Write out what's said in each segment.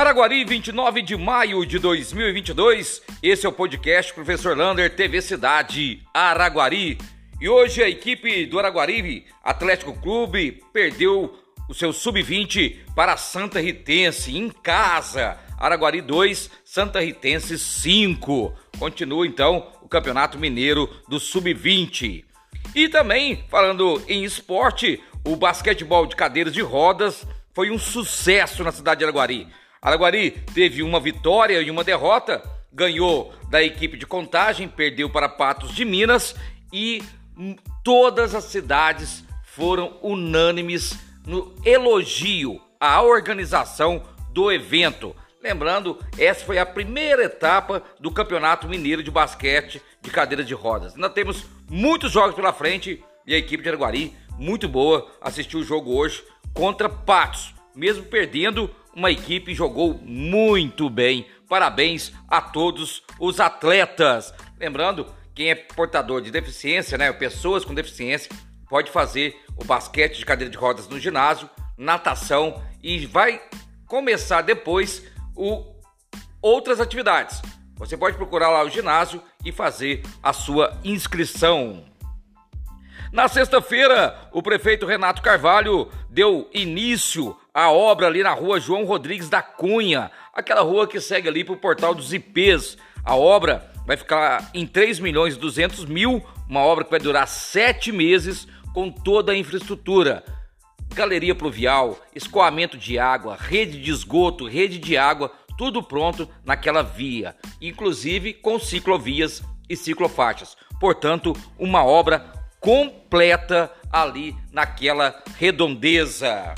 Araguari, 29 de maio de 2022. Esse é o podcast Professor Lander, TV Cidade Araguari. E hoje a equipe do Araguari Atlético Clube perdeu o seu sub-20 para Santa Ritense em casa. Araguari 2, Santa Ritense 5. Continua então o Campeonato Mineiro do sub-20. E também, falando em esporte, o basquetebol de cadeiras de rodas foi um sucesso na cidade de Araguari. Araguari teve uma vitória e uma derrota, ganhou da equipe de contagem, perdeu para Patos de Minas e todas as cidades foram unânimes no elogio à organização do evento. Lembrando, essa foi a primeira etapa do Campeonato Mineiro de Basquete de Cadeiras de Rodas. Ainda temos muitos jogos pela frente e a equipe de Araguari, muito boa, assistiu o jogo hoje contra Patos. Mesmo perdendo, uma equipe jogou muito bem. Parabéns a todos os atletas. Lembrando, quem é portador de deficiência, né, pessoas com deficiência, pode fazer o basquete de cadeira de rodas no ginásio, natação e vai começar depois o outras atividades. Você pode procurar lá o ginásio e fazer a sua inscrição. Na sexta-feira, o prefeito Renato Carvalho deu início à obra ali na rua João Rodrigues da Cunha, aquela rua que segue ali para o portal dos IPs. A obra vai ficar em 3 milhões e 200 mil, uma obra que vai durar sete meses com toda a infraestrutura. Galeria pluvial, escoamento de água, rede de esgoto, rede de água, tudo pronto naquela via, inclusive com ciclovias e ciclofaixas. Portanto, uma obra completa ali naquela redondeza.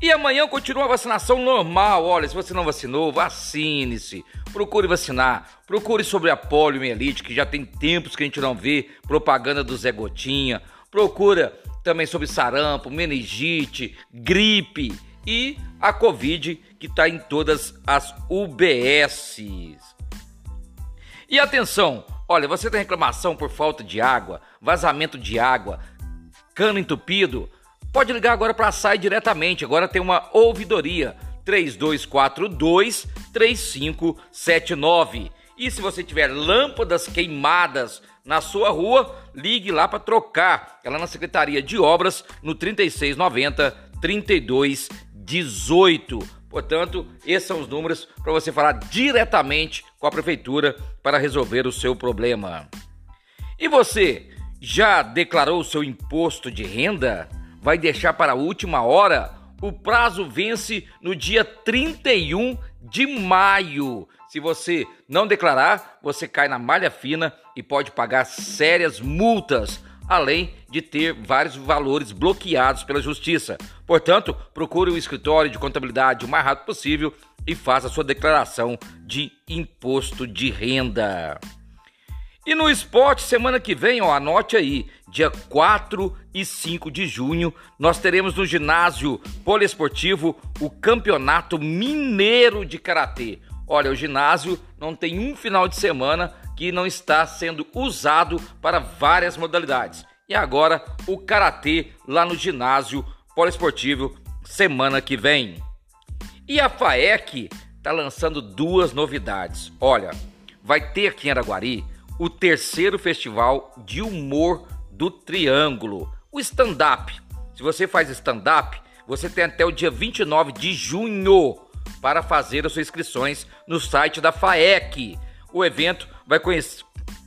E amanhã continua a vacinação normal. Olha, se você não vacinou, vacine-se. Procure vacinar. Procure sobre a poliomielite, que já tem tempos que a gente não vê propaganda do Zé Gotinha. Procura também sobre sarampo, meningite, gripe e a Covid, que está em todas as UBSs. E atenção, Olha, você tem reclamação por falta de água, vazamento de água, cano entupido? Pode ligar agora para a SAI diretamente. Agora tem uma ouvidoria 3242 3579. E se você tiver lâmpadas queimadas na sua rua, ligue lá para trocar. Ela na Secretaria de Obras no 3690 3218. Portanto, esses são os números para você falar diretamente com a prefeitura para resolver o seu problema. E você já declarou o seu imposto de renda? Vai deixar para a última hora? O prazo vence no dia 31 de maio. Se você não declarar, você cai na malha fina e pode pagar sérias multas além de ter vários valores bloqueados pela justiça. Portanto, procure o um escritório de contabilidade o mais rápido possível e faça sua declaração de imposto de renda. E no esporte, semana que vem, ó, anote aí, dia 4 e 5 de junho, nós teremos no ginásio poliesportivo o Campeonato Mineiro de Karatê. Olha, o ginásio não tem um final de semana que não está sendo usado para várias modalidades. E agora o karatê lá no ginásio poliesportivo semana que vem. E a FAEC está lançando duas novidades. Olha, vai ter aqui em Araguari o terceiro festival de humor do Triângulo, o stand-up. Se você faz stand-up, você tem até o dia 29 de junho para fazer as suas inscrições no site da FAEC. O evento vai,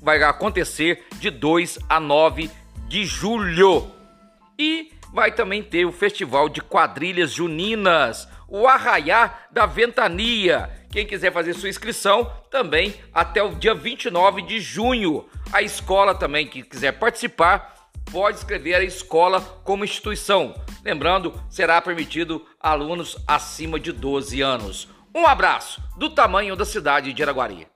vai acontecer de 2 a 9 de julho. E vai também ter o Festival de Quadrilhas Juninas, o Arraiá da Ventania. Quem quiser fazer sua inscrição, também até o dia 29 de junho. A escola também que quiser participar, pode escrever a escola como instituição. Lembrando, será permitido alunos acima de 12 anos. Um abraço do tamanho da cidade de Araguari.